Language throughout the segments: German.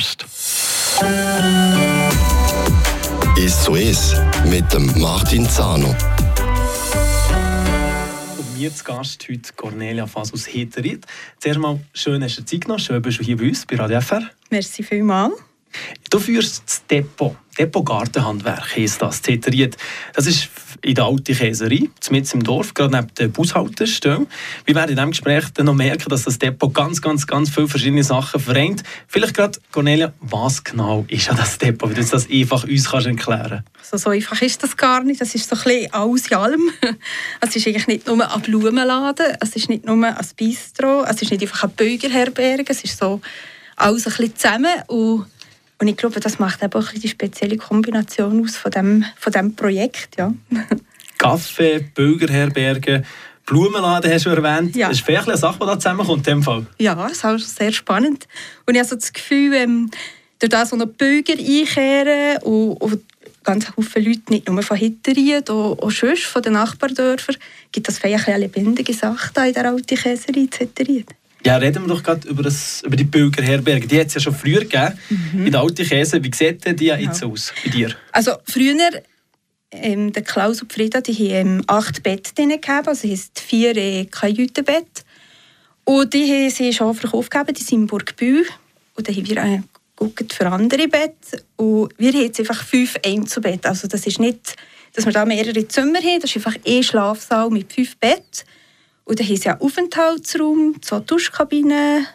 Gast. Ist so ist mit dem Martin Zano. Und mir zu Gast heute Cornelia Fasus Heterit. Zuerst mal schön, dass du Zeit genommen Schön, bist du hier bei uns bei Radio FR. Merci vielmals. Du führst das Depot. Depot Gartenhandwerk heisst das, Zeteriet. Das ist in der alten Käserei, mitten im Dorf, gerade neben der Bushaltestelle. Wir werden in diesem Gespräch dann noch merken, dass das Depot ganz, ganz, ganz viele verschiedene Sachen vereint. Vielleicht gerade, Cornelia, was genau ist an das Depot, wie du das einfach uns kannst erklären kannst? Also so einfach ist das gar nicht. Das ist so ein bisschen alles in allem. Es ist eigentlich nicht nur ein Blumenladen, es ist nicht nur ein Bistro, es ist nicht einfach eine Bürgerherberge, es ist so alles ein bisschen zusammen und und ich glaube, das macht eben auch die spezielle Kombination aus von dem, von dem Projekt. Ja. Kaffee, Bürgerherberge, Blumenladen hast du erwähnt. Ja. Das ist vielleicht eine Sache, die da zusammenkommt in dem Fall. Ja, das ist auch sehr spannend. Und ich habe so das Gefühl, ähm, durch das, wo noch Bürger einkehren und, und ganz viele Leute, nicht nur von Hitteried, auch, auch sonst von den Nachbardörfern, gibt das vielleicht eine lebendige Sache da in der alten Käserei in Hitteried. Ja, reden wir doch gerade über, das, über die Bürgerherberge. Die hat es ja schon früher gegeben, mhm. in der alten Käse. Wie sieht die ja. jetzt aus bei dir? Also früher, ähm, der Klaus und Frieda, die haben ähm, acht Betten drin gehabt, also es vier äh, Kajütenbett. Und die haben sie schon Verkauf gegeben, die sind in Burgbühl. Und dann haben wir äh, geguckt für andere Betten. Und wir haben jetzt einfach fünf Einzelbetten. Also das ist nicht, dass wir da mehrere Zimmer haben, das ist einfach ein Schlafsaal mit fünf Betten. Und dann haben sie einen Aufenthaltsraum, zwei Duschkabinen,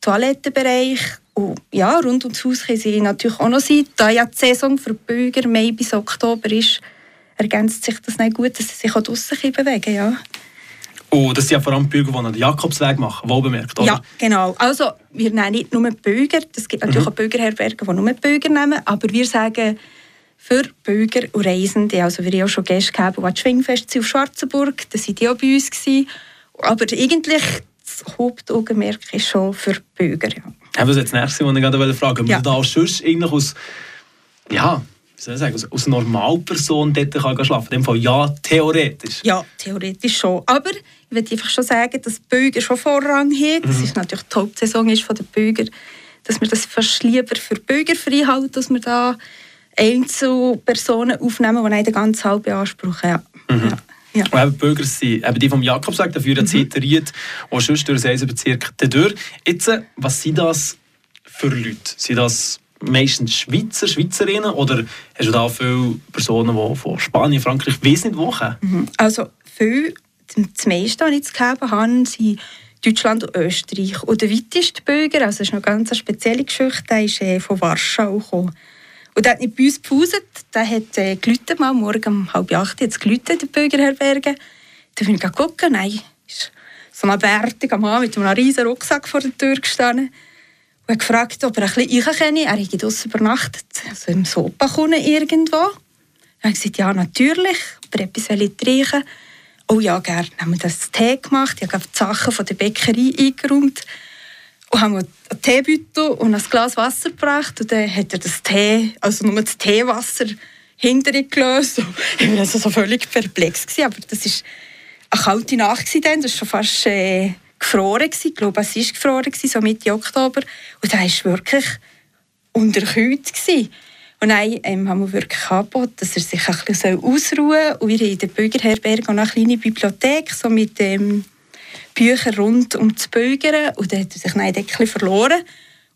Toilettenbereich. Und ja, rund ums Haus können sie natürlich auch noch sein. Da ja die Saison für die Bürger Mai bis Oktober ist, ergänzt sich das nicht gut, dass sie sich auch draussen bewegen ja. Oh, das sind ja vor allem Bürger, die den Jakobsweg machen, wohl bemerkt, oder? Ja, genau. Also, wir nehmen nicht nur Bürger, es gibt natürlich mhm. auch Bürgerherbergen, die nur Bürger nehmen, aber wir sagen, für Bürger und Reisende. Also wir haben auch schon Gäste gehabt, die das Schwingfest auf Schwarzenburg, da waren die auch bei uns. Gewesen. Aber eigentlich das Hauptaugenmerk ist schon für Bürger. Ja. Ja, das ist das Nächste, was ich gerade fragen wollte. Ja. da sonst eigentlich aus, ja, wie soll ich sagen, aus, aus Normalperson dort kann schlafen In dem Fall ja, theoretisch. Ja, theoretisch schon. Aber ich würde einfach schon sagen, dass Bürger schon Vorrang haben. Das mhm. ist natürlich die Hauptsaison ist von den Bürgern, dass wir das fast lieber für Bürger frei halten, dass wir da Einzelpersonen aufnehmen, die den ganzen Halb beanspruchen. Ja. Mhm. Ja. Und eben Bürger sind eben die vom Jakobsweg, dafür mhm. Zeteriert, und sonst durch den Eisenbezirk durch. Jetzt, was sind das für Leute? Sind das meistens Schweizer, Schweizerinnen oder hast du da viele Personen, die von Spanien, Frankreich, weiss nicht wo mhm. Also viel, das meiste, was ich jetzt gegeben habe, sind Deutschland und Österreich. Und der weiteste Bürger, also das ist noch ganz eine spezielle Geschichte, der ist äh, von Warschau gekommen. Und der hat nicht bei uns gepauset. Der hat äh, geläutet, mal morgen um halb acht jetzt geläutet, in der Bürgerherberge. Dann bin ich gucken, nein, ist so ein bärtiger Mann mit einem riesen Rucksack vor der Tür gestanden. Und hat gefragt, ob er ein bisschen reinkenne. Er hätte draussen übernachtet, also im Sopa irgendwo. Dann habe ich gesagt, ja, natürlich, ob er etwas trinken Oh ja, gerne. Dann haben wir das Tee gemacht. Ich habe die Sachen von der Bäckerei eingeräumt und haben einen Teebeutel und ein Glas Wasser gebracht und dann hat er das Tee, also nur das Teewasser hinter ihm gelöst. Ich war also so völlig perplex. Gewesen. Aber das war eine kalte Nacht, dann. das war schon fast äh, gefroren. Gewesen. Ich glaube, es war gefroren, gewesen, so Mitte Oktober. Und da war wirklich unterkühlt. Gewesen. Und dann ähm, haben wir wirklich angeboten, dass er sich ein bisschen ausruhen soll. Und wir haben in der Bürgerherberge auch eine kleine Bibliothek, so mit ähm, Bücher rund um das Bürgern und dann hat er sich ein bisschen verloren.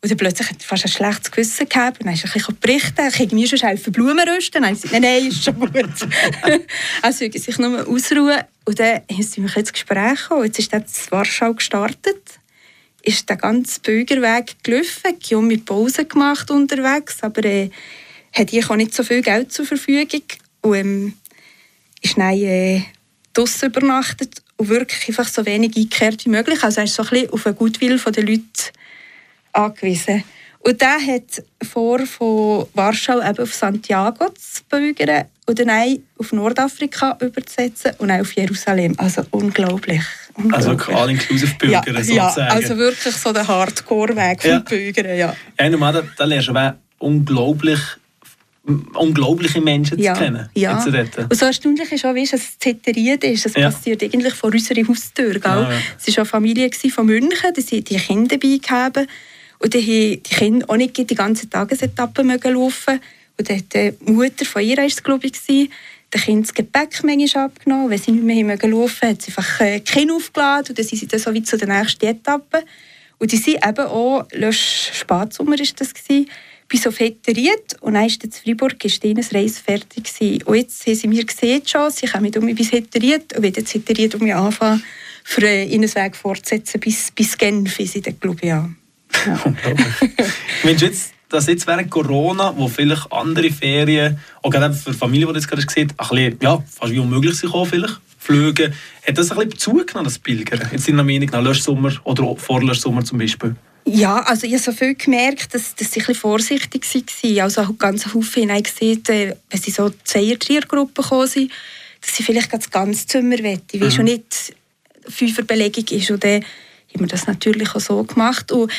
Und dann plötzlich hat er fast ein schlechtes Gewissen gehabt. Und dann ist er ein berichten, ich irgendwie schon helfen Blumen rösten. Dann gesagt, nein, nein, ist schon gut. also er sich nur ausruhen. Und dann sind wir ins Gespräch gekommen. Jetzt ist das Warschau gestartet. Ist der ganze Bürgerweg gelaufen. Mit Pause gemacht unterwegs. Aber er äh, hat ich auch nicht so viel Geld zur Verfügung. Und ähm, ist dann äh, draussen übernachtet und wirklich einfach so wenig eingekehrt wie möglich. Also er ist so ein bisschen auf den Gutwill der Leute angewiesen. Und der hat vor, von Warschau eben auf Santiago zu bürgern und dann auf Nordafrika überzusetzen und dann auf Jerusalem. Also unglaublich. unglaublich. Also all-inclusive Bürger ja, sozusagen. Ja, also wirklich so der Hardcore-Weg ja. vom ja. Ja, normal, da, da lernst du unglaublich unglaubliche Menschen ja, zu kennen. Ja. Und so erstaunlich ist auch, weißt, dass es zeteriert ist. Es ja. passiert eigentlich vor unserer Haustür. Gell? Ah, ja. Es war eine Familie von München, die die Kinder dabei gehabt. Und dann haben die Kinder auch nicht die ganze Tagesetappe laufen Und dann die Mutter von ihr, es, glaube ich, den Kindern das Gepäck manchmal abgenommen. Wenn sie nicht mehr laufen mögen, hat sie einfach äh, die Kinder aufgeladen und dann sind sie dann so wie zu der nächsten Etappe. Und die sind eben auch, letzten Spatsommer war das, gewesen, bis auf Heteriet und dann ist in Freiburg ist ihnen Reis fertig gewesen. Und jetzt haben sie mir gesehen schon, sie kommen um mich bis Heteriet und werden jetzt Heteriet um mich anfangen, für äh, ihren Weg fortzusetzen bis, bis Genf, ist ich glaube ich, ja. Wenn du jetzt dass jetzt während Corona, wo vielleicht andere Ferien, auch gerade für Familien, die jetzt gerade gesehen ein bisschen, ja, fast wie unmöglich sind, vielleicht, Flüge, hat das ein bisschen zugenommen, das Pilgern? Jetzt in der Meinung nach Löschsommer oder Vorlöschsommer zum Beispiel? Ja, also ich habe so viel gemerkt, dass, dass sie ein bisschen vorsichtig waren. Also ganz Haufen hinein gesehen, äh, wenn sie so Zweier-, Dreiergruppen gekommen sind, dass sie vielleicht das ganze Zimmer wollen, weil mhm. schon nicht Fünferbelegung ist. Und dann haben wir das natürlich auch so gemacht. Und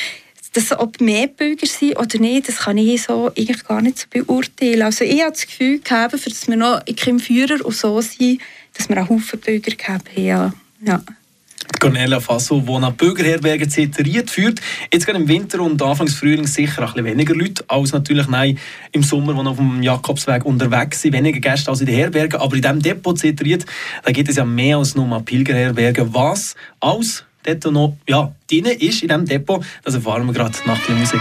dass ob mehr Bürger sind oder nicht, das kann ich so eigentlich gar nicht so beurteilen. Also ich habe das Gefühl gehabt, dass wir noch im Führer und so sind, dass wir auch Haufen Bürger gehabt haben. Ja. ja. Cornelia Fasso, die nach Bürgerherbergen zitiert führt. Jetzt gerade im Winter und Anfangs Frühling sicher ein bisschen weniger Leute als natürlich nein, im Sommer, noch auf dem Jakobsweg unterwegs sind. Weniger Gäste als in den Herbergen. Aber in diesem Depot zitiert, da gibt es ja mehr als nur Pilgerherbergen. Was als dort noch ja, drin ist in diesem Depot, das erfahren wir gerade nach der Musik.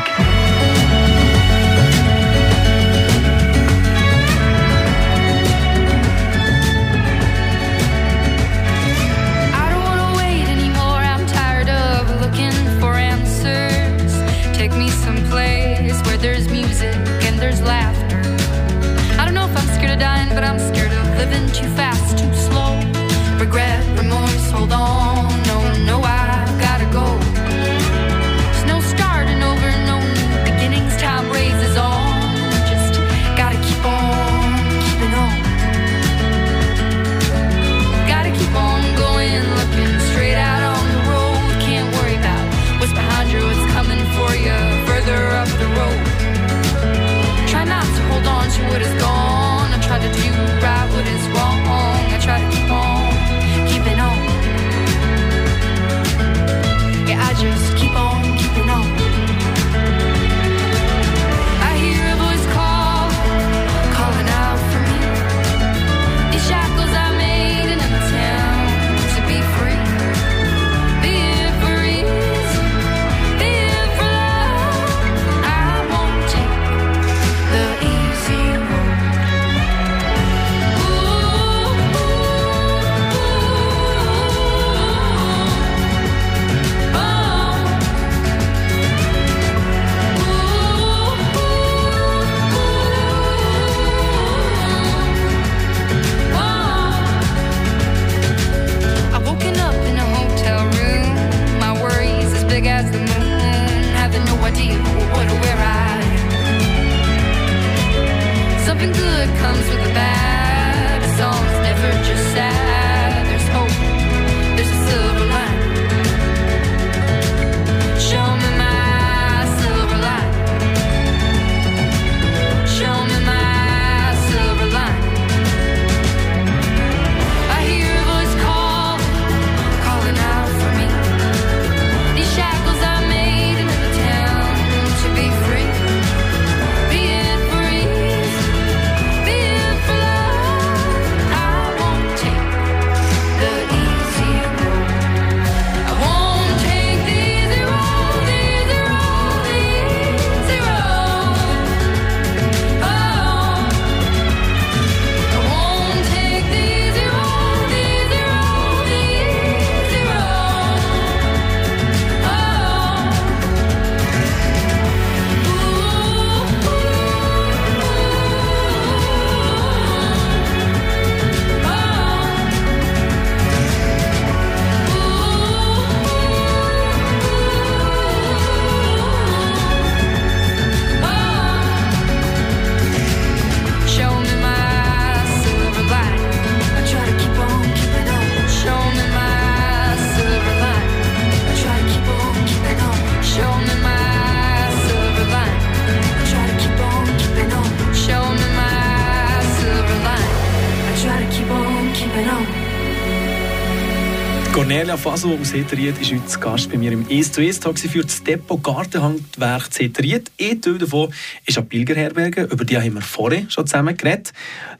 Cornelia Faso aus Heteriet ist heute Gast bei mir im «Es zu Es» Tag für das Depot Gartenhandwerk Heteriet. Ein Teil davon ist eine Pilgerherberge, über die haben wir vorher schon zusammen geredet.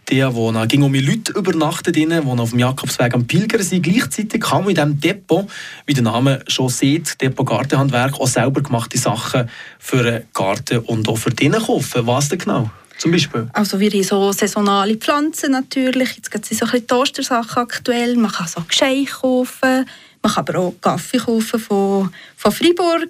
Die, noch ging um Leute übernachten, die auf dem Jakobsweg am Pilgern sind. Gleichzeitig kann man in diesem Depot, wie der Name schon sieht, Depot Gartenhandwerk, auch selber gemachte Sachen für den Garten und auch für den kaufen. Was denn genau? Zum Beispiel? Also wir haben so saisonale Pflanzen natürlich. Jetzt gibt es so ein bisschen Toastersachen aktuell. Man kann so Geschenke kaufen. Man kann aber auch Kaffee kaufen von, von Freiburg.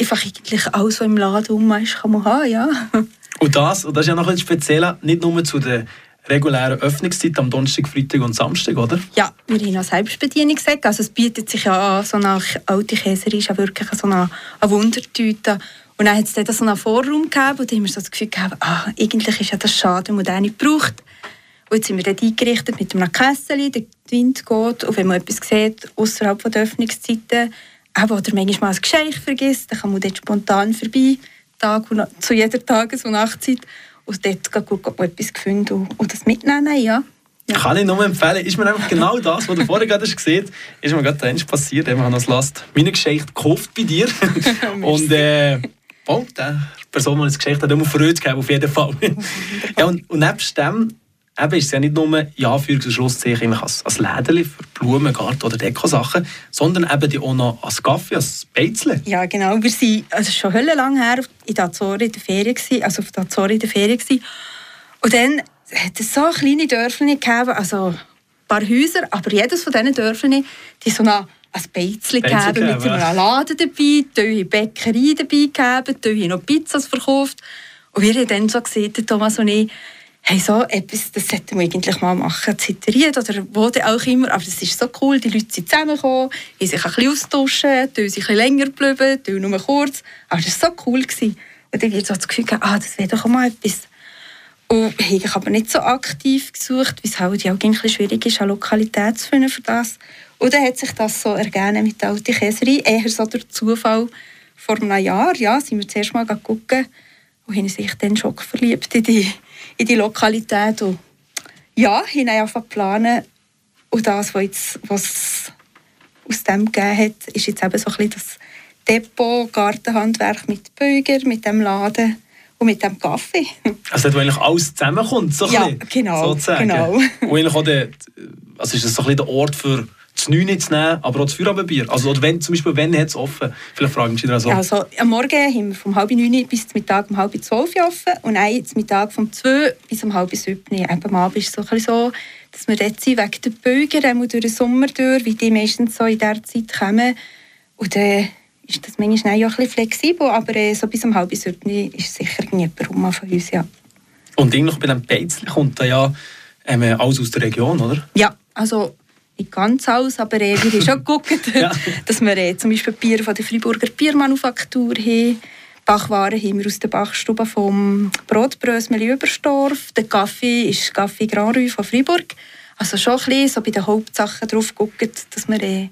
Einfach eigentlich alles, was im Laden rum ist, kann man haben, ja. Und das, und das ist ja noch ein speziell, nicht nur zu der regulären Öffnungszeit am Donnerstag, Freitag und Samstag, oder? Ja, wir haben noch Selbstbedienungssäcke. Also es bietet sich ja an, so nach alte Käser ist ja wirklich so eine, eine Wundertüte. Und dann hat es dort so einen Vorraum gegeben und da haben wir so das Gefühl gehabt, ah, eigentlich ist ja das schade, man den nicht braucht. Und jetzt sind wir dort eingerichtet mit einem Kessel, der Wind geht und wenn man etwas sieht, außerhalb der Öffnungszeiten, eben, oder manchmal ein Geschenk vergisst, dann kann man dort spontan vorbei, Tag und, zu jeder Tages- und Nachtzeit und dort gut, gut etwas gefunden und, und das mitnehmen, ja. Ja. Kann ich nur empfehlen. Ist mir einfach genau das, was du vorher gerade hast gesehen hast, ist mir gerade passiert. Wir haben das Last meine Geschichte gekauft bei dir. und äh, oh, der Person, die das Geschichte hat, immer Freude gegeben, auf jeden Fall. ja, und, und nebst dem eben ist es ja nicht nur in Anführungs- und Schlusszeichen als, als Läden für Blumen, Garten oder Dekosachen, sondern eben auch noch als Kaffee, als Beizle. Ja, genau. Wir waren also schon lang her in der Azore in der Ferien, also auf der Azore in der Ferien. Gewesen. Und dann hat es so kleine Dörfer gegeben, also ein paar Häuser, aber jedes von diesen Dörfern die so eine ein Beizli gegeben mit einem Laden dabei, eine Bäckerei dabei gegeben, noch Pizzas verkauft. Und wir haben dann so gesehen, Thomas und ich, hey, so etwas, das sollten wir eigentlich mal machen, ziteriert oder wo auch immer. Aber das ist so cool, die Leute sind zusammengekommen, haben sich ein bisschen austauschen, sind ein bisschen länger geblieben, die nur kurz. Aber das war so cool. Gewesen. Und dann habe ich so das Gefühl, ah, das wäre doch mal etwas. Und ich habe aber nicht so aktiv gesucht, weil es halt auch ein bisschen schwierig ist, eine Lokalität zu finden für das. Und dann hat sich das so ergeben mit der alten Käserei. Eher so der Zufall vor einem Jahr. Ja, sind wir zuerst mal gucken und haben sich dann schon verliebt in die, in die Lokalität. Und ja, haben einfach planen. Und das, was, jetzt, was aus dem gegeben hat, ist jetzt eben so ein bisschen das Depot, Gartenhandwerk mit Böger, mit dem Laden und mit dem Kaffee. Also dort, wo eigentlich alles zusammenkommt, so ja, genau, sozusagen. genau. Und eigentlich auch der, also ist das so ein bisschen der Ort für das 9 zu nehmen, aber auch das Feierabendbier? Also, wenn, zum Beispiel, wenn hat es offen? Vielleicht fragen Sie das so. Also, am Morgen haben wir vom halb neun bis zum Mittag um halb zwölf offen und dann zum Mittag vom zwei bis um halb sieben. Eben am Abend ist es so, so dass wir dort sind, wegen der Bögen, durch den Sommer durch, wie die meistens so in dieser Zeit kommen. Und dann ist das manchmal auch ein bisschen flexibel, aber äh, so bis um halb sieben ist sicher niemand rum von uns, ja. Und eigentlich bei dem Beizli kommt da ja ähm, alles aus der Region, oder? Ja, also nicht ganz alles, aber äh, wir haben schon geguckt, ja. dass wir äh, zum Beispiel Bier von der Freiburger Biermanufaktur haben. Bachwaren haben wir aus der Bachstube vom Brotbrösmeli Überstorf. Der Kaffee ist Kaffee Grand Rue von Freiburg. Also schon ein bisschen so bei den Hauptsachen drauf gucken, dass wir äh,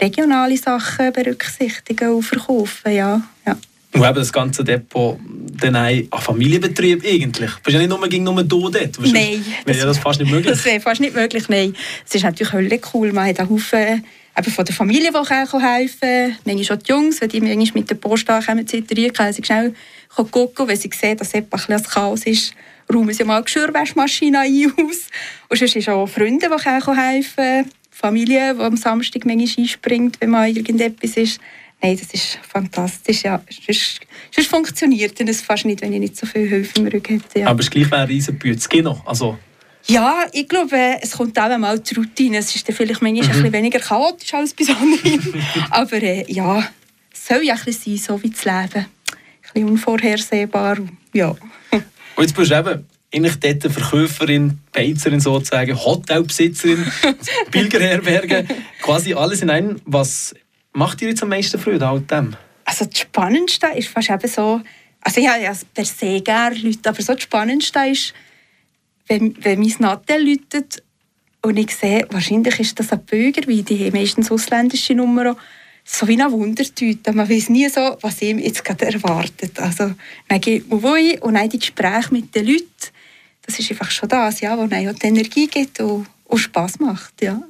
regionale Sachen berücksichtigen und verkaufen. Ja, ja. Und eben das ganze Depot dann ein Familienbetrieb eigentlich. Du bist ja nicht nur gegen nur du dort. Nein. Wäre ja das fast nicht möglich. Das wäre fast nicht möglich, nein. Es ist natürlich völlig cool. Man hat einen Haufen eben von der Familie, die helfen können. Manchmal schon die Jungs, wenn die manchmal mit der Post ankommen, zittern, können sie schnell gucken, wenn sie sehen, dass etwas ein Chaos ist, räumen sie mal die Geschirrwaschmaschine ein aus. Und sonst sind auch Freunde, die helfen können. Familie, die am Samstag manchmal einspringt, wenn mal irgendetwas ist. Nein, das ist fantastisch. Ja. Sonst, sonst funktioniert es fast nicht, wenn ich nicht so viel Hilfe im Rücken hätte. Ja. Aber es ist gleich ein Riesenbüte. Also ja, ich glaube, es kommt auch mal die Routine. Es ist dann vielleicht manchmal mhm. ein bisschen weniger chaotisch als bei anderen. Aber äh, ja, es soll ja ein bisschen sein, so wie das Leben. Ein bisschen unvorhersehbar. Ja. Und jetzt bist du eben eigentlich dort Verkäuferin, Beizerin sozusagen, Hotelbesitzerin, Pilgerherberge, quasi alles in einem. Was macht dir jetzt am meisten Freude an dem? Also das Spannendste ist fast eben so, also ich habe ja per se gerne Leute, aber so das Spannendste ist, wenn, wenn mein Nattel läutet und ich sehe, wahrscheinlich ist das ein Bürger, weil die haben meistens ausländische Nummern, so wie eine Wundertüte. Man weiß nie so, was ihm jetzt gerade erwartet. Also, dann geht man wohin und dann die Gespräche mit den Leuten, das ist einfach schon das, ja, was einem die Energie gibt und, und Spass macht. Ja.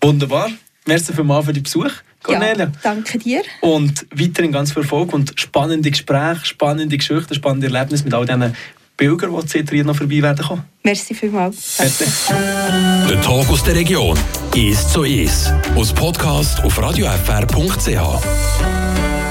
Wunderbar. Merci vielmals für den Besuch, Cornelia. Ja, danke dir. Und weiterhin ganz viel Erfolg und spannende Gespräche, spannende Geschichten, spannende Erlebnisse mit all diesen Bürgern, die Zitterien noch vorbei werden kommen. Merci vielmals. Merci. Der Tag aus der Region. Ist so ist. Aus Podcast auf radiofr.ch.